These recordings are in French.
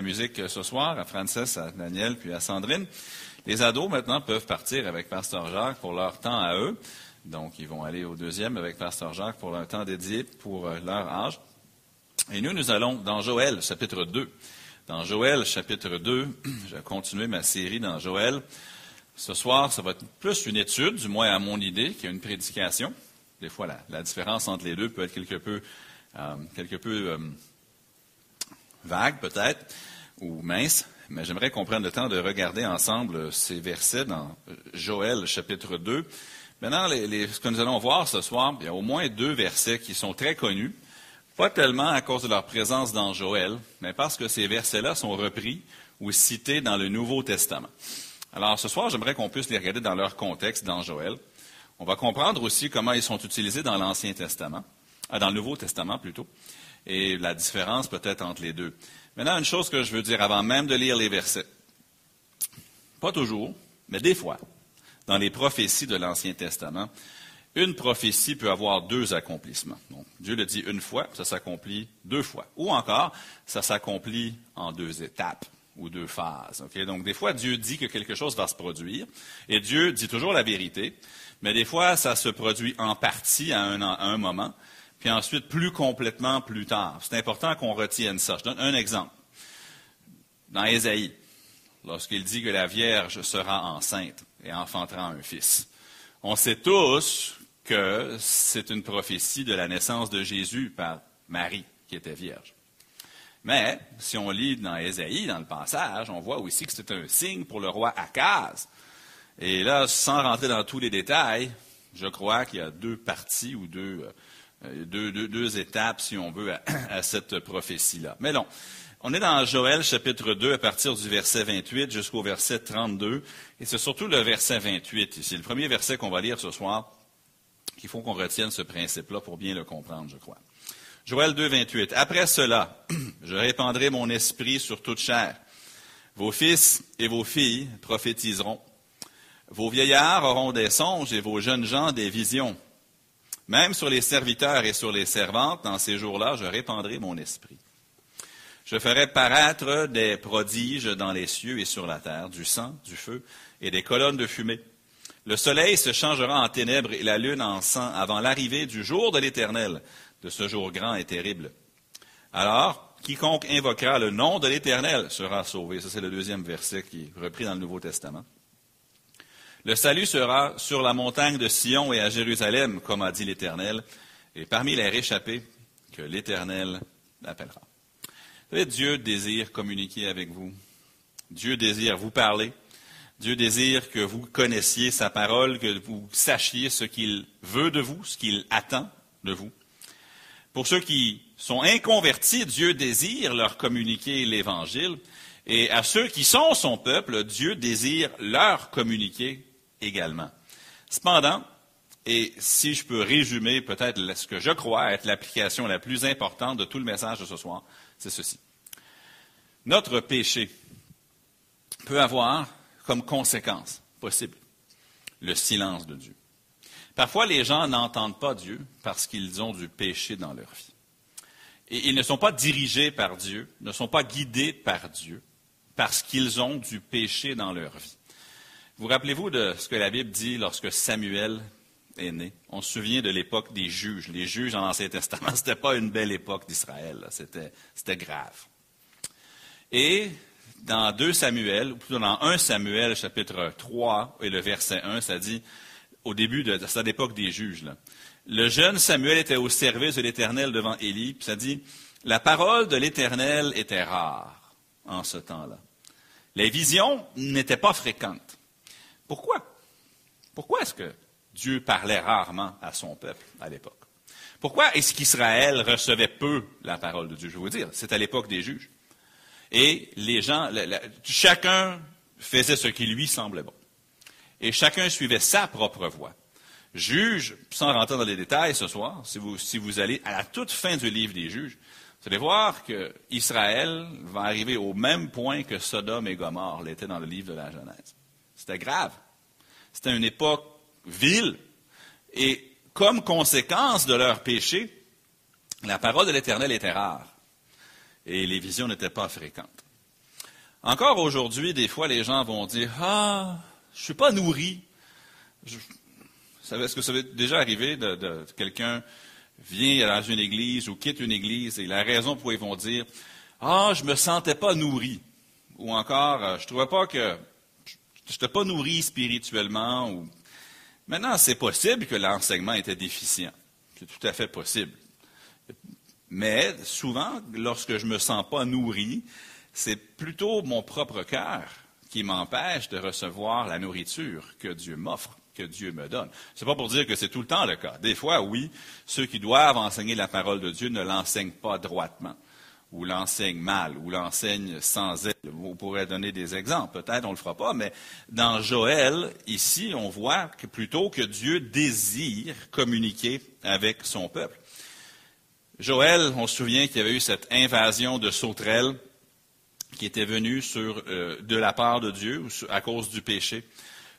la musique ce soir, à Frances, à Daniel, puis à Sandrine. Les ados, maintenant, peuvent partir avec Pasteur Jacques pour leur temps à eux. Donc, ils vont aller au deuxième avec Pasteur Jacques pour leur temps dédié pour euh, leur âge. Et nous, nous allons dans Joël, chapitre 2. Dans Joël, chapitre 2, je vais continuer ma série dans Joël. Ce soir, ça va être plus une étude, du moins à mon idée, qu'une prédication. Des fois, la, différence entre les deux peut être quelque peu, euh, quelque peu euh, vague, peut-être, ou mince. Mais j'aimerais qu'on prenne le temps de regarder ensemble ces versets dans Joël, chapitre 2. Maintenant, ce que nous allons voir ce soir, il y a au moins deux versets qui sont très connus, pas tellement à cause de leur présence dans Joël, mais parce que ces versets-là sont repris ou cités dans le Nouveau Testament. Alors ce soir, j'aimerais qu'on puisse les regarder dans leur contexte dans Joël. On va comprendre aussi comment ils sont utilisés dans l'Ancien Testament, ah, dans le Nouveau Testament plutôt, et la différence peut-être entre les deux. Maintenant, une chose que je veux dire avant même de lire les versets. Pas toujours, mais des fois, dans les prophéties de l'Ancien Testament, une prophétie peut avoir deux accomplissements. Dieu le dit une fois, ça s'accomplit deux fois. Ou encore, ça s'accomplit en deux étapes ou deux phases. Donc, des fois, Dieu dit que quelque chose va se produire, et Dieu dit toujours la vérité, mais des fois, ça se produit en partie à un, à un moment, puis ensuite plus complètement plus tard. C'est important qu'on retienne ça. Je donne un exemple. Dans Ésaïe, lorsqu'il dit que la Vierge sera enceinte et enfantera un fils. On sait tous que c'est une prophétie de la naissance de Jésus par Marie, qui était vierge. Mais si on lit dans Ésaïe, dans le passage, on voit aussi que c'est un signe pour le roi Akaz. Et là, sans rentrer dans tous les détails, je crois qu'il y a deux parties ou deux, euh, étapes, si on veut, à, à cette prophétie-là. Mais non, on est dans Joël chapitre 2 à partir du verset 28 jusqu'au verset 32. Et c'est surtout le verset 28 C'est Le premier verset qu'on va lire ce soir, qu'il faut qu'on retienne ce principe-là pour bien le comprendre, je crois. Joël 2, 28. Après cela, je répandrai mon esprit sur toute chair. Vos fils et vos filles prophétiseront. Vos vieillards auront des songes et vos jeunes gens des visions. Même sur les serviteurs et sur les servantes, dans ces jours-là, je répandrai mon esprit. Je ferai paraître des prodiges dans les cieux et sur la terre, du sang, du feu et des colonnes de fumée. Le soleil se changera en ténèbres et la lune en sang avant l'arrivée du jour de l'Éternel, de ce jour grand et terrible. Alors, quiconque invoquera le nom de l'Éternel sera sauvé. Ça, c'est le deuxième verset qui est repris dans le Nouveau Testament. Le salut sera sur la montagne de Sion et à Jérusalem, comme a dit l'Éternel, et parmi les réchappés que l'Éternel appellera. Dieu désire communiquer avec vous. Dieu désire vous parler. Dieu désire que vous connaissiez sa parole, que vous sachiez ce qu'il veut de vous, ce qu'il attend de vous. Pour ceux qui sont inconvertis, Dieu désire leur communiquer l'Évangile. Et à ceux qui sont son peuple, Dieu désire leur communiquer également. Cependant, et si je peux résumer peut-être ce que je crois être l'application la plus importante de tout le message de ce soir, c'est ceci. Notre péché peut avoir comme conséquence possible le silence de Dieu. Parfois, les gens n'entendent pas Dieu parce qu'ils ont du péché dans leur vie. Et ils ne sont pas dirigés par Dieu, ne sont pas guidés par Dieu parce qu'ils ont du péché dans leur vie. Vous rappelez-vous de ce que la Bible dit lorsque Samuel est né? On se souvient de l'époque des juges. Les juges dans l'Ancien Testament, ce n'était pas une belle époque d'Israël. C'était grave. Et dans 2 Samuel, ou plutôt dans 1 Samuel, chapitre 3, et le verset 1, ça dit, au début de, cette époque des juges, le jeune Samuel était au service de l'Éternel devant Élie, puis ça dit, la parole de l'Éternel était rare en ce temps-là. Les visions n'étaient pas fréquentes. Pourquoi? Pourquoi est-ce que Dieu parlait rarement à son peuple à l'époque? Pourquoi est-ce qu'Israël recevait peu la parole de Dieu? Je vais vous dire, c'est à l'époque des juges. Et les gens, chacun faisait ce qui lui semblait bon. Et chacun suivait sa propre voie. Juge, sans rentrer dans les détails ce soir, si vous, si vous allez à la toute fin du livre des juges, vous allez voir qu'Israël va arriver au même point que Sodome et Gomorre l'étaient dans le livre de la Genèse. C'était grave. C'était une époque vile. Et comme conséquence de leur péché, la parole de l'Éternel était rare et les visions n'étaient pas fréquentes. Encore aujourd'hui, des fois, les gens vont dire Ah, je ne suis pas nourri. Est-ce que ça va déjà arrivé de, quelqu'un vient dans une église ou quitte une église et la raison pour ils vont dire Ah, je ne me sentais pas nourri. Ou encore, euh, je ne trouvais pas que je n'étais pas nourri spirituellement. Ou... Maintenant, c'est possible que l'enseignement était déficient. C'est tout à fait possible. Mais souvent, lorsque je ne me sens pas nourri, c'est plutôt mon propre cœur qui m'empêche de recevoir la nourriture que Dieu m'offre, que Dieu me donne. Ce n'est pas pour dire que c'est tout le temps le cas. Des fois, oui, ceux qui doivent enseigner la parole de Dieu ne l'enseignent pas droitement, ou l'enseignent mal, ou l'enseignent sans aide. Vous pourrez donner des exemples, peut-être on ne le fera pas, mais dans Joël, ici, on voit que plutôt que Dieu désire communiquer avec son peuple. Joël, on se souvient qu'il y avait eu cette invasion de sauterelles qui était venue sur, euh, de la part de Dieu à cause du péché.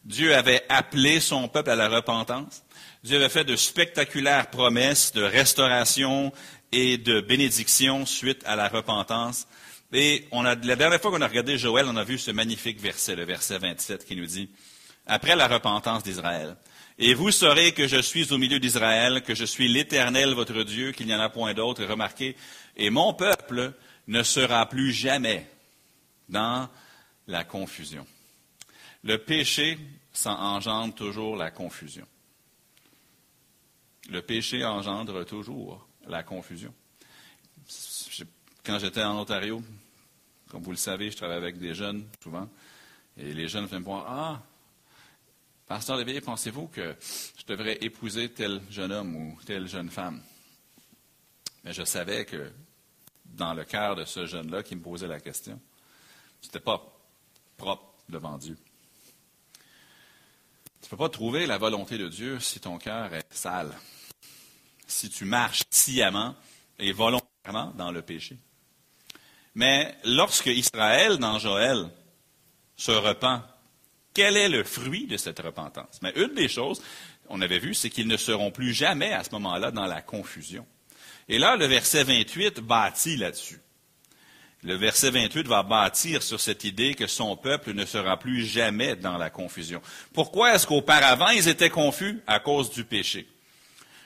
Dieu avait appelé son peuple à la repentance. Dieu avait fait de spectaculaires promesses de restauration et de bénédiction suite à la repentance. Et on a, la dernière fois qu'on a regardé Joël, on a vu ce magnifique verset, le verset 27, qui nous dit, Après la repentance d'Israël, et vous saurez que je suis au milieu d'Israël, que je suis l'Éternel, votre Dieu, qu'il n'y en a point d'autre. remarquez, et mon peuple ne sera plus jamais dans la confusion. Le péché, ça engendre toujours la confusion. Le péché engendre toujours la confusion. Quand j'étais en Ontario, comme vous le savez, je travaille avec des jeunes souvent, et les jeunes me voir, ah, Pasteur Léveillé, pensez-vous que je devrais épouser tel jeune homme ou telle jeune femme? Mais je savais que dans le cœur de ce jeune-là qui me posait la question, ce n'était pas propre devant Dieu. Tu ne peux pas trouver la volonté de Dieu si ton cœur est sale, si tu marches sciemment et volontairement dans le péché. Mais lorsque Israël, dans Joël, se repent quel est le fruit de cette repentance? Mais une des choses, on avait vu, c'est qu'ils ne seront plus jamais à ce moment-là dans la confusion. Et là, le verset 28 bâtit là-dessus. Le verset 28 va bâtir sur cette idée que son peuple ne sera plus jamais dans la confusion. Pourquoi est-ce qu'auparavant ils étaient confus? À cause du péché.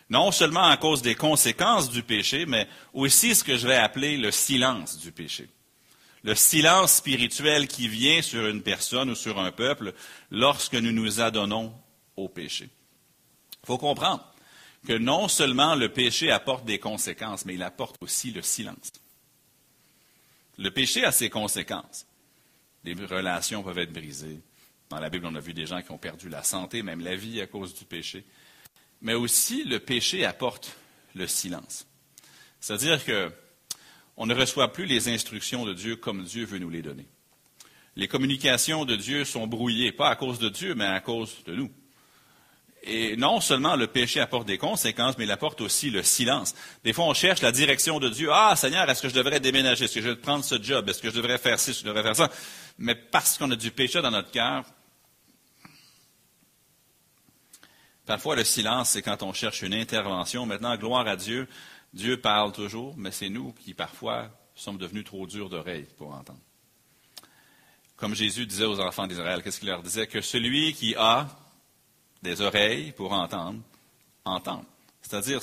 Non seulement à cause des conséquences du péché, mais aussi ce que je vais appeler le silence du péché le silence spirituel qui vient sur une personne ou sur un peuple lorsque nous nous adonnons au péché. Il faut comprendre que non seulement le péché apporte des conséquences, mais il apporte aussi le silence. Le péché a ses conséquences. Des relations peuvent être brisées. Dans la Bible, on a vu des gens qui ont perdu la santé, même la vie à cause du péché. Mais aussi, le péché apporte le silence. C'est-à-dire que on ne reçoit plus les instructions de Dieu comme Dieu veut nous les donner. Les communications de Dieu sont brouillées, pas à cause de Dieu, mais à cause de nous. Et non seulement le péché apporte des conséquences, mais il apporte aussi le silence. Des fois, on cherche la direction de Dieu. Ah, Seigneur, est-ce que je devrais déménager? Est-ce que je devrais prendre ce job? Est-ce que je devrais faire ci? Est-ce que je devrais faire ça? Mais parce qu'on a du péché dans notre cœur, parfois le silence, c'est quand on cherche une intervention. Maintenant, gloire à Dieu, Dieu parle toujours, mais c'est nous qui parfois sommes devenus trop durs d'oreilles pour entendre. Comme Jésus disait aux enfants d'Israël, qu'est-ce qu'il leur disait? Que celui qui a des oreilles pour entendre, entende. C'est-à-dire,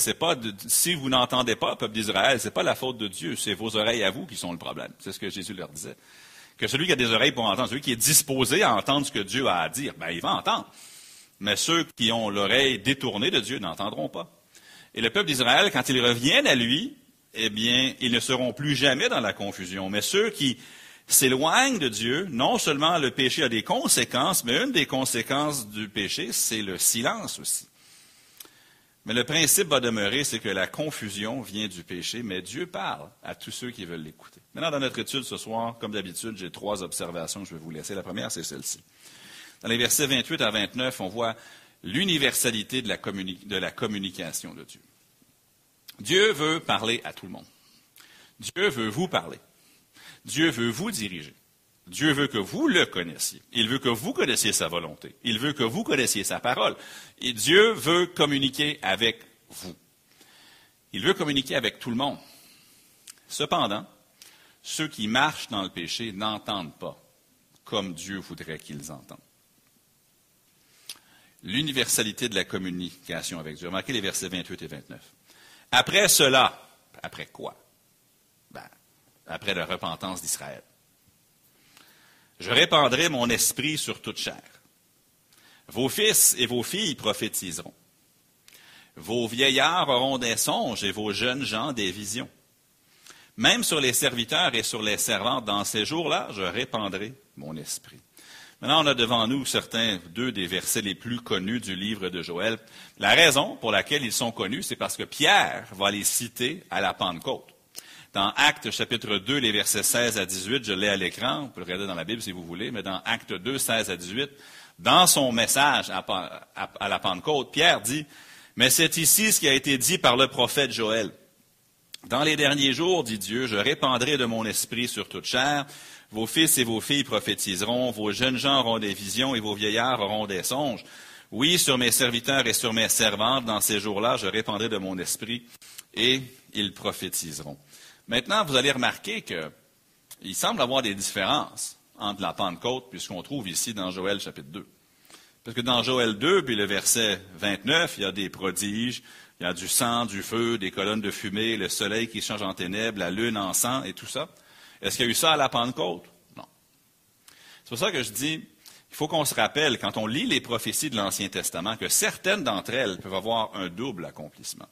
si vous n'entendez pas, peuple d'Israël, c'est pas la faute de Dieu, c'est vos oreilles à vous qui sont le problème. C'est ce que Jésus leur disait. Que celui qui a des oreilles pour entendre, celui qui est disposé à entendre ce que Dieu a à dire, ben, il va entendre. Mais ceux qui ont l'oreille détournée de Dieu n'entendront pas. Et le peuple d'Israël, quand ils reviennent à lui, eh bien, ils ne seront plus jamais dans la confusion. Mais ceux qui s'éloignent de Dieu, non seulement le péché a des conséquences, mais une des conséquences du péché, c'est le silence aussi. Mais le principe va demeurer, c'est que la confusion vient du péché, mais Dieu parle à tous ceux qui veulent l'écouter. Maintenant, dans notre étude ce soir, comme d'habitude, j'ai trois observations que je vais vous laisser. La première, c'est celle-ci. Dans les versets 28 à 29, on voit l'universalité de, la communication de Dieu. Dieu veut parler à tout le monde. Dieu veut vous parler. Dieu veut vous diriger. Dieu veut que vous le connaissiez. Il veut que vous connaissiez sa volonté. Il veut que vous connaissiez sa parole. Et Dieu veut communiquer avec vous. Il veut communiquer avec tout le monde. Cependant, ceux qui marchent dans le péché n'entendent pas comme Dieu voudrait qu'ils entendent. L'universalité de la communication avec Dieu. Remarquez les versets 28 et 29. Après cela, après quoi? Ben, après la repentance d'Israël. Je répandrai mon esprit sur toute chair. Vos fils et vos filles prophétiseront. Vos vieillards auront des songes et vos jeunes gens des visions. Même sur les serviteurs et sur les servantes, dans ces jours-là, je répandrai mon esprit. Maintenant, on a devant nous certains, deux des versets les plus connus du livre de Joël. La raison pour laquelle ils sont connus, c'est parce que Pierre va les citer à la Pentecôte. Dans Actes chapitre 2, les versets 16 à 18, je l'ai à l'écran, vous pouvez le regarder dans la Bible si vous voulez, mais dans Actes 2, 16 à 18, dans son message à, la Pentecôte, Pierre dit, mais c'est ici ce qui a été dit par le prophète Joël. Dans les derniers jours, dit Dieu, je répandrai de mon esprit sur toute chair. Vos fils et vos filles prophétiseront, vos jeunes gens auront des visions et vos vieillards auront des songes. Oui, sur mes serviteurs et sur mes servantes, dans ces jours-là, je répandrai de mon esprit et ils prophétiseront. Maintenant, vous allez remarquer qu'il semble avoir des différences entre la Pentecôte puisqu'on trouve ici dans Joël chapitre 2. Parce que dans Joël 2, puis le verset 29, il y a des prodiges, il y a du sang, du feu, des colonnes de fumée, le soleil qui change en ténèbres, la lune en sang et tout ça. Est-ce qu'il y a eu ça à la Pentecôte? Non. C'est pour ça que je dis, il faut qu'on se rappelle, quand on lit les prophéties de l'Ancien Testament, que certaines d'entre elles peuvent avoir un double accomplissement.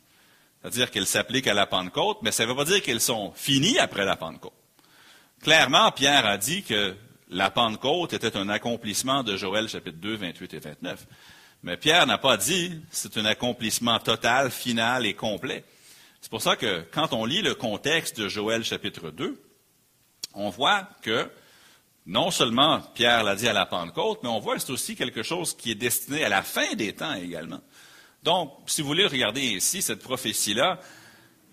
C'est-à-dire qu'elles s'appliquent à la Pentecôte, mais ça ne veut pas dire qu'elles sont finies après la Pentecôte. Clairement, Pierre a dit que la Pentecôte était un accomplissement de Joël chapitre 2, 28 et 29. Mais Pierre n'a pas dit c'est un accomplissement total, final et complet. C'est pour ça que quand on lit le contexte de Joël chapitre 2, on voit que non seulement Pierre l'a dit à la Pentecôte, mais on voit que c'est aussi quelque chose qui est destiné à la fin des temps également. Donc, si vous voulez regarder ici cette prophétie-là,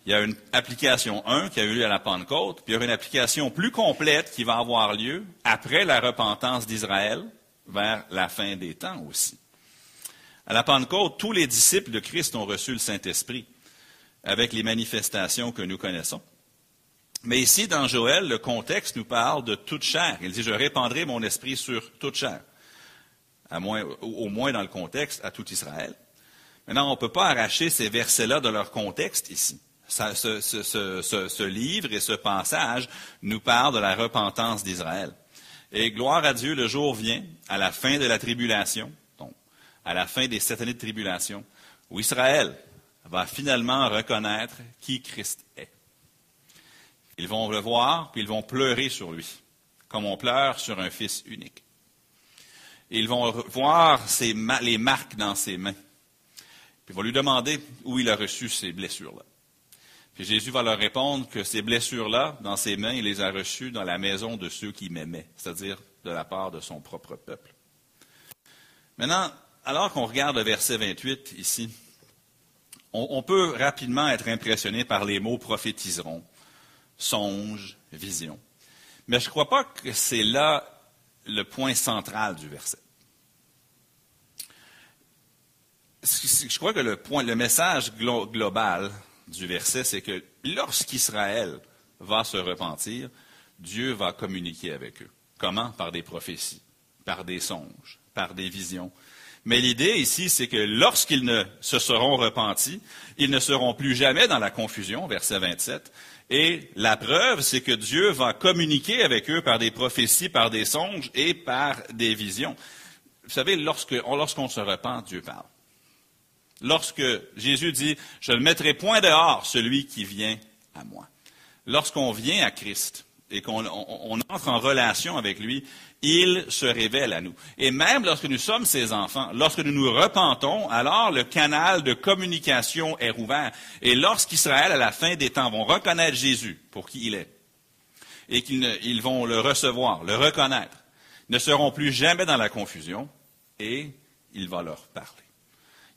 il y a une application 1 qui a eu lieu à la Pentecôte, puis il y a une application plus complète qui va avoir lieu après la repentance d'Israël, vers la fin des temps aussi. À la Pentecôte, tous les disciples de Christ ont reçu le Saint-Esprit avec les manifestations que nous connaissons. Mais ici, dans Joël, le contexte nous parle de toute chair. Il dit, je répandrai mon esprit sur toute chair. au moins dans le contexte, à tout Israël. Maintenant, on ne peut pas arracher ces versets-là de leur contexte ici. ce, livre et ce passage nous parlent de la repentance d'Israël. Et gloire à Dieu, le jour vient, à la fin de la tribulation, à la fin des sept années de tribulation, où Israël va finalement reconnaître qui Christ est. Ils vont le voir, puis ils vont pleurer sur lui, comme on pleure sur un fils unique. ils vont voir les marques dans ses mains puis il va lui demander où il a reçu ces blessures-là. Puis Jésus va leur répondre que ces blessures-là, dans ses mains, il les a reçues dans la maison de ceux qui m'aimaient, c'est-à-dire de la part de son propre peuple. Maintenant, alors qu'on regarde le verset 28 ici, on, peut rapidement être impressionné par les mots prophétiseront, songe, vision. Mais je ne crois pas que c'est là le point central du verset. je crois que le, message global du verset, c'est que lorsqu'Israël va se repentir, Dieu va communiquer avec eux. Comment? Par des prophéties, par des songes, par des visions. Mais l'idée ici, c'est que lorsqu'ils ne se seront repentis, ils ne seront plus jamais dans la confusion, verset 27. Et la preuve, c'est que Dieu va communiquer avec eux par des prophéties, par des songes et par des visions. Vous savez, lorsqu'on se repent, Dieu parle. Lorsque Jésus dit, je ne mettrai point dehors celui qui vient à moi. Lorsqu'on vient à Christ et qu'on entre en relation avec lui, il se révèle à nous. Et même lorsque nous sommes ses enfants, lorsque nous nous repentons, alors le canal de communication est rouvert. Et lorsqu'Israël, à la fin des temps, vont reconnaître Jésus pour qui il est, et qu'ils vont le recevoir, le reconnaître, ne seront plus jamais dans la confusion, et il va leur parler.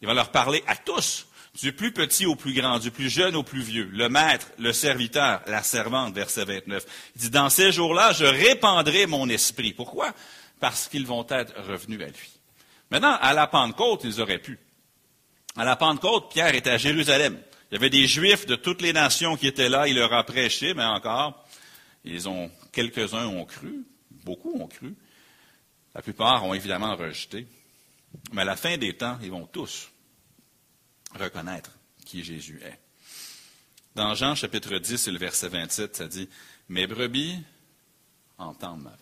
Il va leur parler à tous, du plus petit au plus grand, du plus jeune au plus vieux, le maître, le serviteur, la servante, verset 29. Il dit, dans ces jours-là, je répandrai mon esprit. Pourquoi? Parce qu'ils vont être revenus à lui. Maintenant, à la Pentecôte, ils auraient pu. À la Pentecôte, Pierre était à Jérusalem. Il y avait des Juifs de toutes les nations qui étaient là. Il leur a prêché, mais encore, ils ont, quelques-uns ont cru, beaucoup ont cru, La plupart ont évidemment rejeté. Mais à la fin des temps, ils vont tous reconnaître qui Jésus est. Dans Jean chapitre 10 et le verset 27, ça dit Mes brebis entendent ma voix.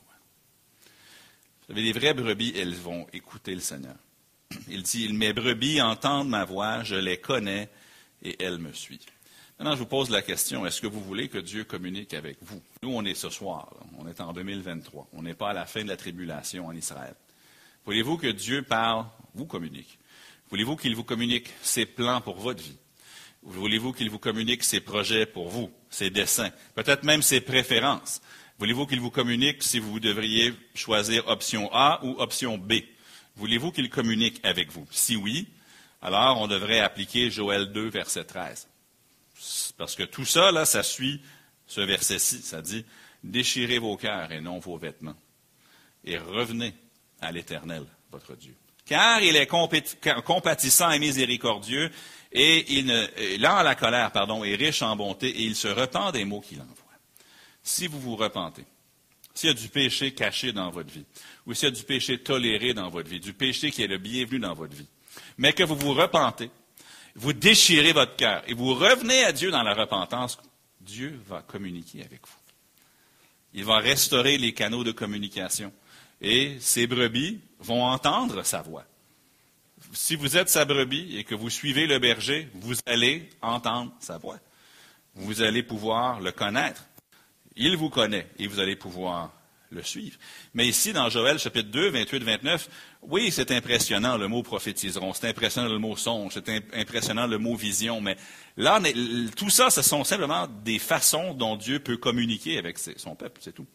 Vous savez, les vraies brebis, elles vont écouter le Seigneur. Il dit Mes brebis entendent ma voix, je les connais et elles me suivent. Maintenant, je vous pose la question, est-ce que vous voulez que Dieu communique avec vous? Nous, on est ce soir, on est en 2023, on n'est pas à la fin de la tribulation en Israël. Voulez-vous que Dieu parle, vous communique? Voulez-vous qu'il vous communique ses plans pour votre vie? Voulez-vous qu'il vous communique ses projets pour vous, ses desseins, peut-être même ses préférences? Voulez-vous qu'il vous communique si vous devriez choisir option A ou option B? Voulez-vous qu'il communique avec vous? Si oui, alors on devrait appliquer Joël 2, verset 13. Parce que tout ça, là, ça suit ce verset-ci. Ça dit Déchirez vos cœurs et non vos vêtements, et revenez à l'Éternel, votre Dieu. Car il est compatissant et miséricordieux, et il ne, lent à la colère, pardon, et riche en bonté, et il se repent des mots qu'il envoie. Si vous vous repentez, s'il y a du péché caché dans votre vie, ou s'il y a du péché toléré dans votre vie, du péché qui est le bienvenu dans votre vie, mais que vous vous repentez, vous déchirez votre cœur et vous revenez à Dieu dans la repentance, Dieu va communiquer avec vous. Il va restaurer les canaux de communication et ces brebis vont entendre sa voix. Si vous êtes sa brebis et que vous suivez le berger, vous allez entendre sa voix. Vous allez pouvoir le connaître. Il vous connaît et vous allez pouvoir le suivre. Mais ici, dans Joël chapitre 2, 28-29, oui, c'est impressionnant le mot prophétiseront, c'est impressionnant le mot songe, c'est impressionnant le mot vision, mais là, tout ça, ce sont simplement des façons dont Dieu peut communiquer avec son peuple, c'est tout.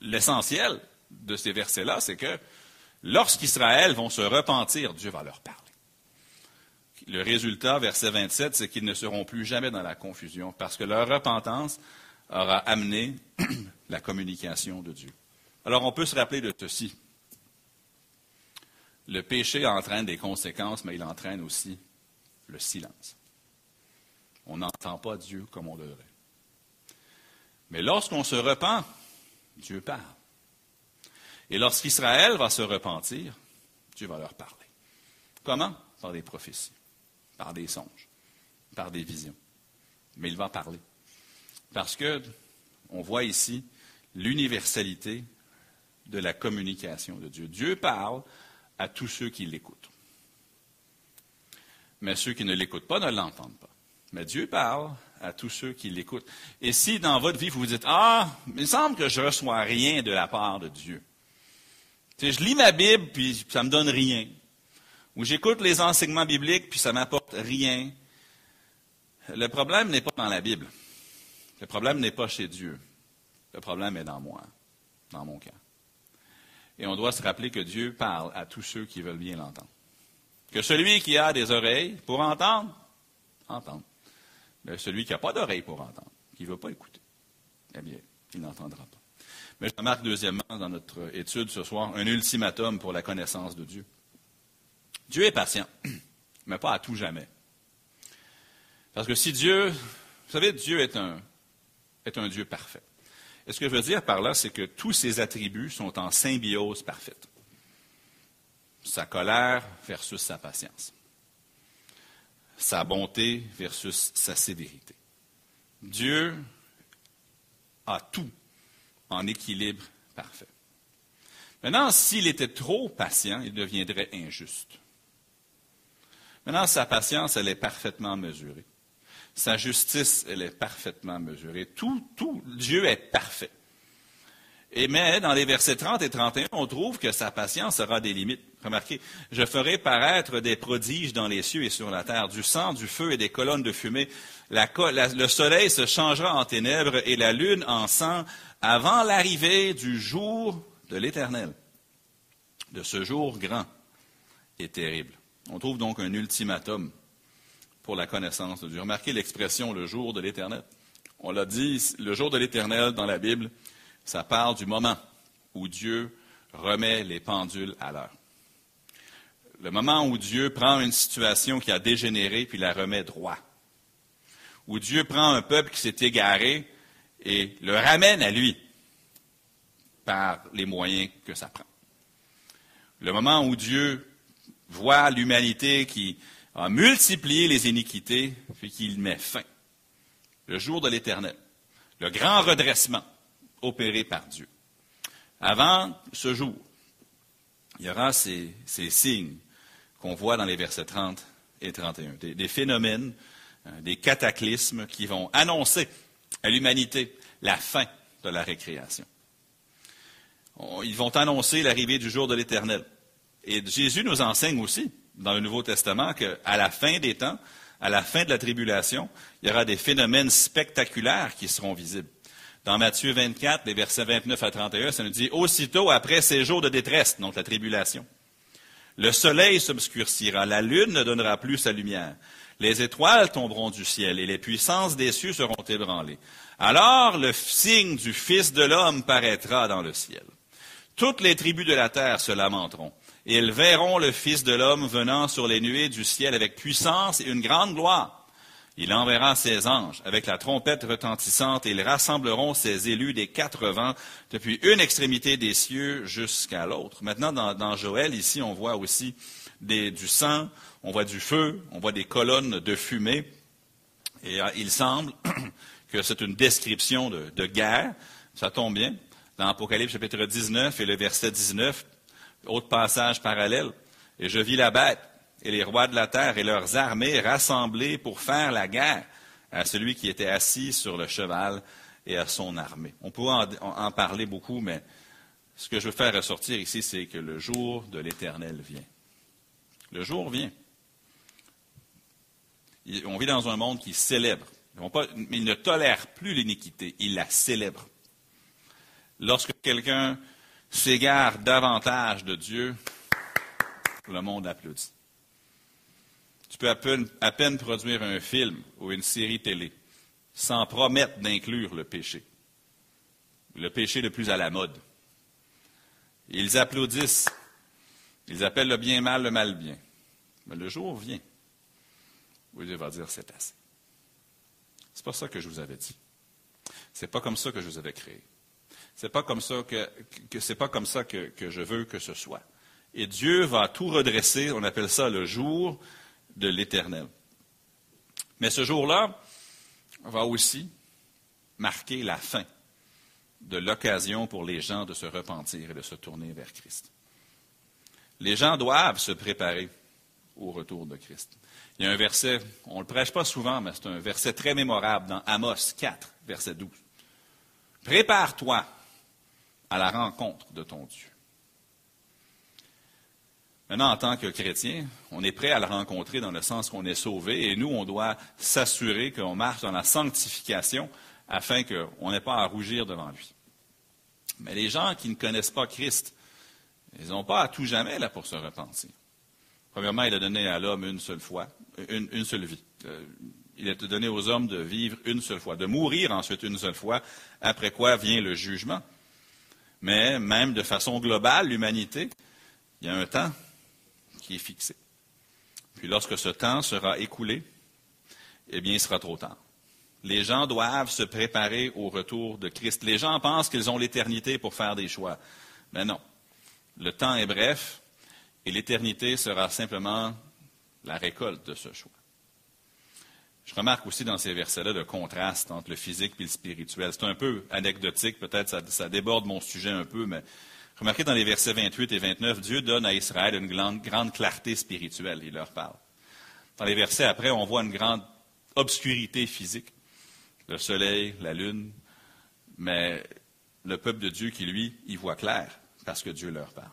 L'essentiel de ces versets-là, c'est que lorsqu'Israël vont se repentir, Dieu va leur parler. Le résultat, verset 27, c'est qu'ils ne seront plus jamais dans la confusion, parce que leur repentance aura amené la communication de Dieu. Alors on peut se rappeler de ceci. Le péché entraîne des conséquences, mais il entraîne aussi le silence. On n'entend pas Dieu comme on devrait. Mais lorsqu'on se repent, Dieu parle. Et lorsqu'Israël va se repentir, Dieu va leur parler. Comment? Par des prophéties, par des songes, par des visions. Mais il va parler. Parce que on voit ici l'universalité de la communication de Dieu. Dieu parle à tous ceux qui l'écoutent. Mais ceux qui ne l'écoutent pas ne l'entendent pas. Mais Dieu parle à tous ceux qui l'écoutent. Et si dans votre vie, vous vous dites, ah, il me semble que je ne reçois rien de la part de Dieu. Je lis ma Bible, puis ça ne me donne rien. Ou j'écoute les enseignements bibliques, puis ça ne m'apporte rien. Le problème n'est pas dans la Bible. Le problème n'est pas chez Dieu. Le problème est dans moi, dans mon cœur. Et on doit se rappeler que Dieu parle à tous ceux qui veulent bien l'entendre. Que celui qui a des oreilles pour entendre, entende. Mais celui qui n'a pas d'oreilles pour entendre, qui ne veut pas écouter, eh bien, il n'entendra pas. Mais je remarque deuxièmement dans notre étude ce soir un ultimatum pour la connaissance de Dieu. Dieu est patient, mais pas à tout jamais. Parce que si Dieu, vous savez, Dieu est un, est un Dieu parfait. Et ce que je veux dire par là, c'est que tous ses attributs sont en symbiose parfaite. Sa colère versus sa patience. Sa bonté versus sa sévérité. Dieu a tout en équilibre parfait. Maintenant, s'il était trop patient, il deviendrait injuste. Maintenant, sa patience, elle est parfaitement mesurée. Sa justice, elle est parfaitement mesurée. Tout, tout, Dieu est parfait. Et mais dans les versets 30 et 31, on trouve que sa patience aura des limites. Remarquez, je ferai paraître des prodiges dans les cieux et sur la terre, du sang, du feu et des colonnes de fumée. le soleil se changera en ténèbres et la lune en sang avant l'arrivée du jour de l'Éternel, de ce jour grand et terrible. On trouve donc un ultimatum pour la connaissance de Dieu. Remarquez l'expression le jour de l'Éternel. On l'a dit, le jour de l'Éternel dans la Bible, ça parle du moment où Dieu remet les pendules à l'heure. Le moment où Dieu prend une situation qui a dégénéré puis la remet droit. Où Dieu prend un peuple qui s'est égaré et le ramène à lui par les moyens que ça prend. le moment où Dieu voit l'humanité qui a multiplié les iniquités, puis qu'il met fin. Le jour de l'éternel. Le grand redressement opéré par Dieu. Avant ce jour, il y aura ces, signes qu'on voit dans les versets 30 et 31. Des, phénomènes, euh, des cataclysmes qui vont annoncer à l'humanité la fin de la récréation. Ils vont annoncer l'arrivée du jour de l'Éternel. Et Jésus nous enseigne aussi, dans le Nouveau Testament, qu'à la fin des temps, à la fin de la tribulation, il y aura des phénomènes spectaculaires qui seront visibles. Dans Matthieu 24, les versets 29 à 31, ça nous dit Aussitôt après ces jours de détresse, donc la tribulation, le soleil s'obscurcira, la lune ne donnera plus sa lumière, les étoiles tomberont du ciel et les puissances des cieux seront ébranlées. Alors le signe du Fils de l'homme paraîtra dans le ciel. Toutes les tribus de la terre se lamenteront, et ils verront le Fils de l'homme venant sur les nuées du ciel avec puissance et une grande gloire. Il enverra ses anges avec la trompette retentissante et ils rassembleront ses élus des quatre vents depuis une extrémité des cieux jusqu'à l'autre. Maintenant, dans, Joël, ici, on voit aussi du sang, on voit du feu, on voit des colonnes de fumée. Et euh, il semble que c'est une description de, guerre. Ça tombe bien. Dans Apocalypse chapitre 19 et le verset 19, autre passage parallèle. Et je vis la bête et les rois de la terre et leurs armées rassemblés pour faire la guerre à celui qui était assis sur le cheval et à son armée. On pourrait en, parler beaucoup, mais ce que je veux faire ressortir ici, c'est que le jour de l'Éternel vient. Le jour vient. On vit dans un monde qui célèbre. il ne tolère plus l'iniquité, il la célèbre. Lorsque quelqu'un s'égare davantage de Dieu, le monde applaudit. Tu peux à peine, produire un film ou une série télé sans promettre d'inclure le péché. Le péché le plus à la mode. Ils applaudissent. Ils appellent le bien mal le mal bien. Mais le jour vient où Dieu va dire c'est assez. C'est pas ça que je vous avais dit. C'est pas comme ça que je vous avais créé. C'est pas comme ça que c'est pas comme ça que je veux que ce soit. Et Dieu va tout redresser. On appelle ça le jour de l'Éternel. Mais ce jour-là va aussi marquer la fin de l'occasion pour les gens de se repentir et de se tourner vers Christ. Les gens doivent se préparer au retour de Christ. Il y a un verset, on ne le prêche pas souvent, mais c'est un verset très mémorable dans Amos 4, verset 12. Prépare-toi à la rencontre de ton Dieu. Maintenant, en tant que chrétien, on est prêt à le rencontrer dans le sens qu'on est sauvé et nous, on doit s'assurer qu'on marche dans la sanctification afin qu'on n'ait pas à rougir devant lui. Mais les gens qui ne connaissent pas Christ, ils n'ont pas à tout jamais là pour se repentir. Premièrement, il a donné à l'homme une seule fois, une, seule vie. Euh, il a donné aux hommes de vivre une seule fois, de mourir ensuite une seule fois, après quoi vient le jugement. Mais même de façon globale, l'humanité, il y a un temps qui est fixé. Puis lorsque ce temps sera écoulé, eh bien, il sera trop tard. Les gens doivent se préparer au retour de Christ. Les gens pensent qu'ils ont l'éternité pour faire des choix. Mais non. Le temps est bref et l'éternité sera simplement la récolte de ce choix. Je remarque aussi dans ces versets-là le contraste entre le physique et le spirituel. C'est un peu anecdotique, peut-être ça, ça, déborde mon sujet un peu, mais Remarquez dans les versets 28 et 29, Dieu donne à Israël une grande, clarté spirituelle, il leur parle. Dans les versets après, on voit une grande obscurité physique, le soleil, la lune, mais le peuple de Dieu qui, lui, y voit clair parce que Dieu leur parle.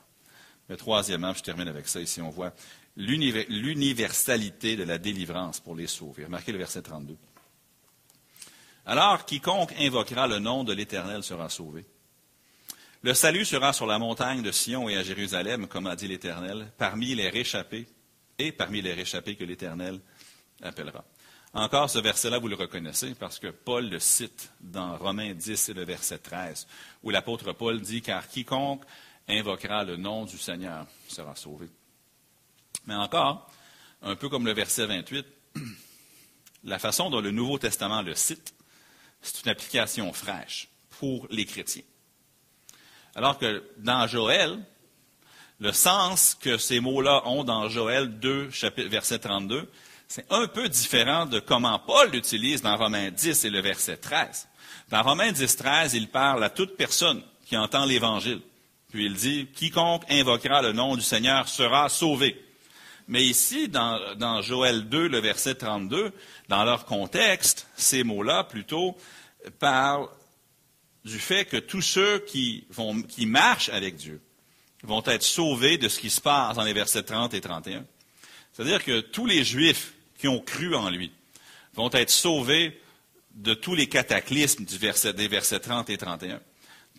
Mais troisièmement, je termine avec ça ici, on voit l'universalité de la délivrance pour les sauver. Remarquez le verset 32. Alors, quiconque invoquera le nom de l'Éternel sera sauvé. Le salut sera sur la montagne de Sion et à Jérusalem, comme a dit l'Éternel, parmi les réchappés et parmi les réchappés que l'Éternel appellera. Encore, ce verset-là, vous le reconnaissez parce que Paul le cite dans Romains 10 et le verset 13, où l'apôtre Paul dit, car quiconque invoquera le nom du Seigneur sera sauvé. Mais encore, un peu comme le verset 28, la façon dont le Nouveau Testament le cite, c'est une application fraîche pour les chrétiens. Alors que dans Joël, le sens que ces mots-là ont dans Joël 2, verset 32, c'est un peu différent de comment Paul l'utilise dans Romains 10 et le verset 13. Dans Romains 10, 13, il parle à toute personne qui entend l'Évangile. Puis il dit, quiconque invoquera le nom du Seigneur sera sauvé. Mais ici, dans, Joël 2, le verset 32, dans leur contexte, ces mots-là plutôt parlent du fait que tous ceux qui, marchent avec Dieu vont être sauvés de ce qui se passe dans les versets 30 et 31. C'est-à-dire que tous les Juifs qui ont cru en lui vont être sauvés de tous les cataclysmes des versets 30 et 31.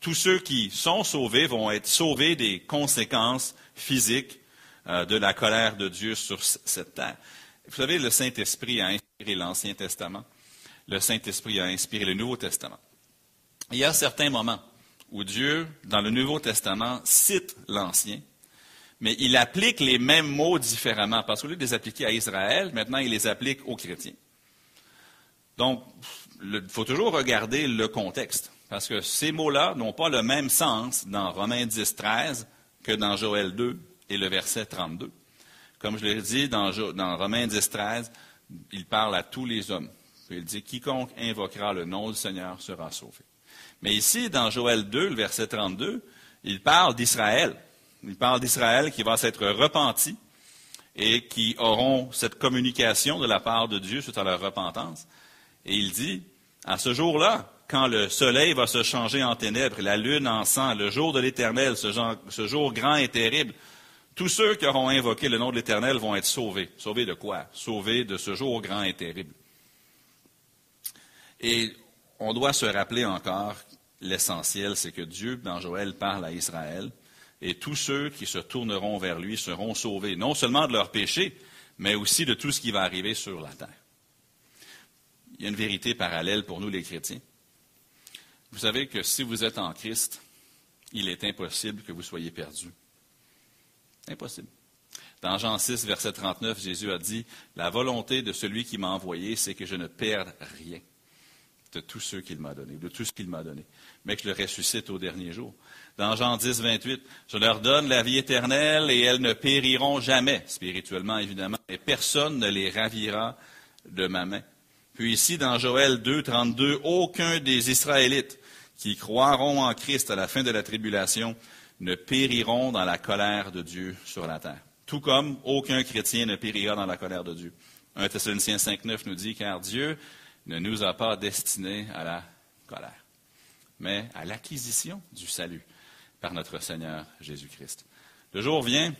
Tous ceux qui sont sauvés vont être sauvés des conséquences physiques euh, de la colère de Dieu sur cette terre. Vous savez, le Saint-Esprit a inspiré l'Ancien Testament. Le Saint-Esprit a inspiré le Nouveau Testament. Il y a certains moments où Dieu, dans le Nouveau Testament, cite l'Ancien, mais il applique les mêmes mots différemment, parce qu'au lieu de les appliquer à Israël, maintenant il les applique aux chrétiens. Donc, il faut toujours regarder le contexte, parce que ces mots-là n'ont pas le même sens dans Romains 10, 13 que dans Joël 2 et le verset 32. Comme je l'ai dit, dans, dans Romains 10, 13, il parle à tous les hommes. Il dit, quiconque invoquera le nom du Seigneur sera sauvé. Mais ici, dans Joël 2, le verset 32, il parle d'Israël. Il parle d'Israël qui va s'être repenti et qui auront cette communication de la part de Dieu suite à leur repentance. Et il dit, à ce jour-là, quand le soleil va se changer en ténèbres, la lune en sang, le jour de l'Éternel, ce, ce, jour grand et terrible, tous ceux qui auront invoqué le nom de l'Éternel vont être sauvés. Sauvés de quoi? Sauvés de ce jour grand et terrible. Et on doit se rappeler encore l'essentiel, c'est que Dieu, dans Joël, parle à Israël, et tous ceux qui se tourneront vers lui seront sauvés, non seulement de leurs péchés, mais aussi de tout ce qui va arriver sur la terre. Il y a une vérité parallèle pour nous les chrétiens. Vous savez que si vous êtes en Christ, il est impossible que vous soyez perdus. Impossible. Dans Jean 6, verset 39, Jésus a dit, La volonté de celui qui m'a envoyé, c'est que je ne perde rien de tous ceux qu'il m'a donnés, de tout ce qu'il m'a donné, mais que je le ressuscite au dernier jour. Dans Jean 10, 28, je leur donne la vie éternelle et elles ne périront jamais, spirituellement évidemment, et personne ne les ravira de ma main. Puis ici, dans Joël 2, 32, aucun des Israélites qui croiront en Christ à la fin de la tribulation ne périront dans la colère de Dieu sur la terre. Tout comme aucun chrétien ne périra dans la colère de Dieu. 1 Thessaloniciens 5, 9 nous dit, car Dieu ne nous a pas destinés à la colère, mais à l'acquisition du salut par notre Seigneur Jésus-Christ. Le jour vient,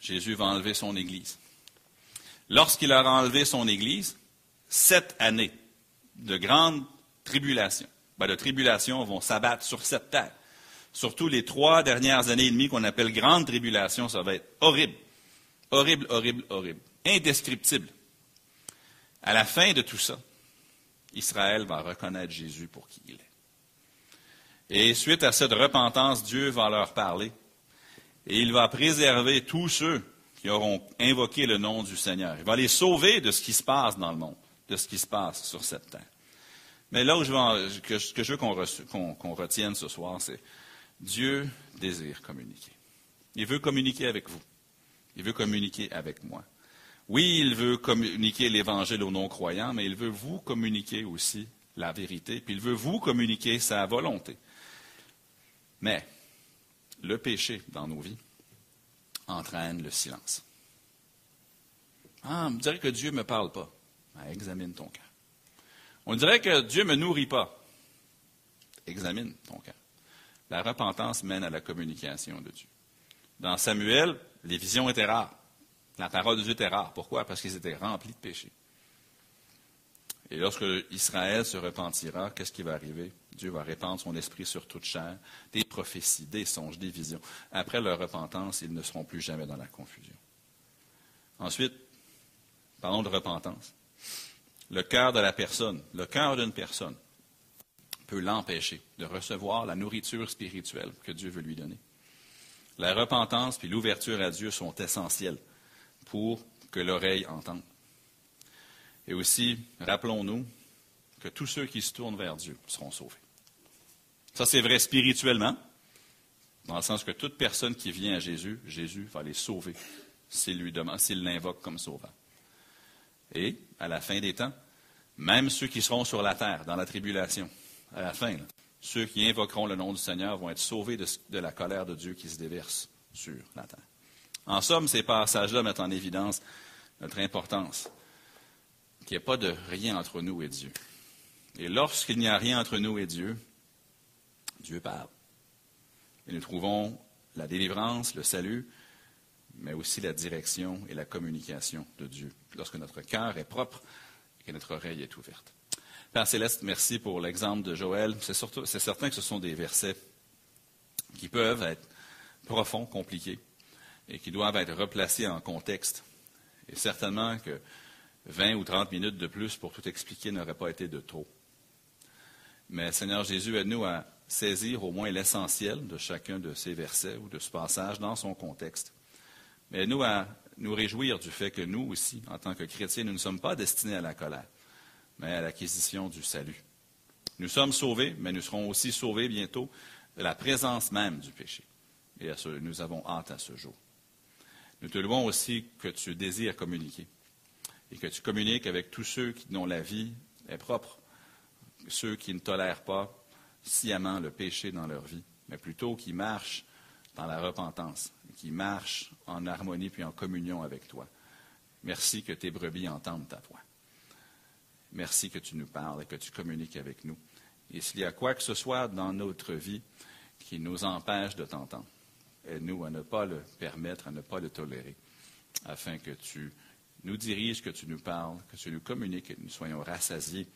Jésus va enlever son Église. Lorsqu'il aura enlevé son Église, sept années de grande tribulation, ben, de tribulation vont s'abattre sur cette terre. Surtout les trois dernières années et demie qu'on appelle grande tribulation, ça va être horrible. Horrible, horrible, horrible. Indescriptible. À la fin de tout ça, Israël va reconnaître Jésus pour qui il est. Et suite à cette repentance, Dieu va leur parler et il va préserver tous ceux qui auront invoqué le nom du Seigneur. Il va les sauver de ce qui se passe dans le monde, de ce qui se passe sur cette terre. Mais là où je veux, que, je veux qu'on retienne ce soir, c'est Dieu désire communiquer. Il veut communiquer avec vous. Il veut communiquer avec moi. Oui, il veut communiquer l'Évangile aux non-croyants, mais il veut vous communiquer aussi la vérité, puis il veut vous communiquer sa volonté. Mais le péché dans nos vies entraîne le silence. Ah, on dirait que Dieu ne me parle pas. Ah, examine ton cœur. On dirait que Dieu ne me nourrit pas. Examine ton cœur. La repentance mène à la communication de Dieu. Dans Samuel, les visions étaient rares. La parole de Dieu était rare. Pourquoi? Parce qu'ils étaient remplis de péchés. Et lorsque Israël se repentira, qu'est-ce qui va arriver? Dieu va répandre son esprit sur toute chair, des prophéties, des songes, des visions. Après leur repentance, ils ne seront plus jamais dans la confusion. Ensuite, parlons de repentance. Le cœur de la personne, le cœur d'une personne peut l'empêcher de recevoir la nourriture spirituelle que Dieu veut lui donner. La repentance puis l'ouverture à Dieu sont essentielles pour que l'oreille entende. Et aussi, rappelons-nous que tous ceux qui se tournent vers Dieu seront sauvés. Ça, c'est vrai spirituellement. Dans le sens que toute personne qui vient à Jésus, Jésus va les sauver s'il lui demande, s'il l'invoque comme sauveur. Et, à la fin des temps, même ceux qui seront sur la terre, dans la tribulation, à la fin, ceux qui invoqueront le nom du Seigneur vont être sauvés de, de, la colère de Dieu qui se déverse sur la terre. En somme, ces passages-là mettent en évidence notre importance, qu'il n'y a pas de rien entre nous et Dieu. Et lorsqu'il n'y a rien entre nous et Dieu, Dieu parle. Et nous trouvons la délivrance, le salut, mais aussi la direction et la communication de Dieu, lorsque notre cœur est propre et que notre oreille est ouverte. Père Céleste, merci pour l'exemple de Joël. C'est, c'est certain que ce sont des versets qui peuvent être profonds, compliqués, et qui doivent être replacés en contexte. Et certainement que 20 ou 30 minutes de plus pour tout expliquer n'aurait pas été de trop. Mais Seigneur Jésus, aide-nous à saisir au moins l'essentiel de chacun de ces versets ou de ce passage dans son contexte mais nous à nous réjouir du fait que nous aussi, en tant que chrétiens, nous ne sommes pas destinés à la colère, mais à l'acquisition du salut. Nous sommes sauvés, mais nous serons aussi sauvés bientôt de la présence même du péché. Et ce, nous avons hâte à ce jour. Nous te louons aussi que tu désires communiquer et que tu communiques avec tous ceux dont la vie est propre, ceux qui ne tolèrent pas sciemment le péché dans leur vie, mais plutôt qui marchent dans la repentance, qui marche en harmonie puis en communion avec toi. Merci que tes brebis entendent ta voix. Merci que tu nous parles et que tu communiques avec nous. Et s'il y a quoi que ce soit dans notre vie qui nous empêche de t'entendre, aide-nous à ne pas le permettre, à ne pas le tolérer, afin que tu nous diriges, que tu nous parles, que tu nous communiques et que nous soyons rassasiés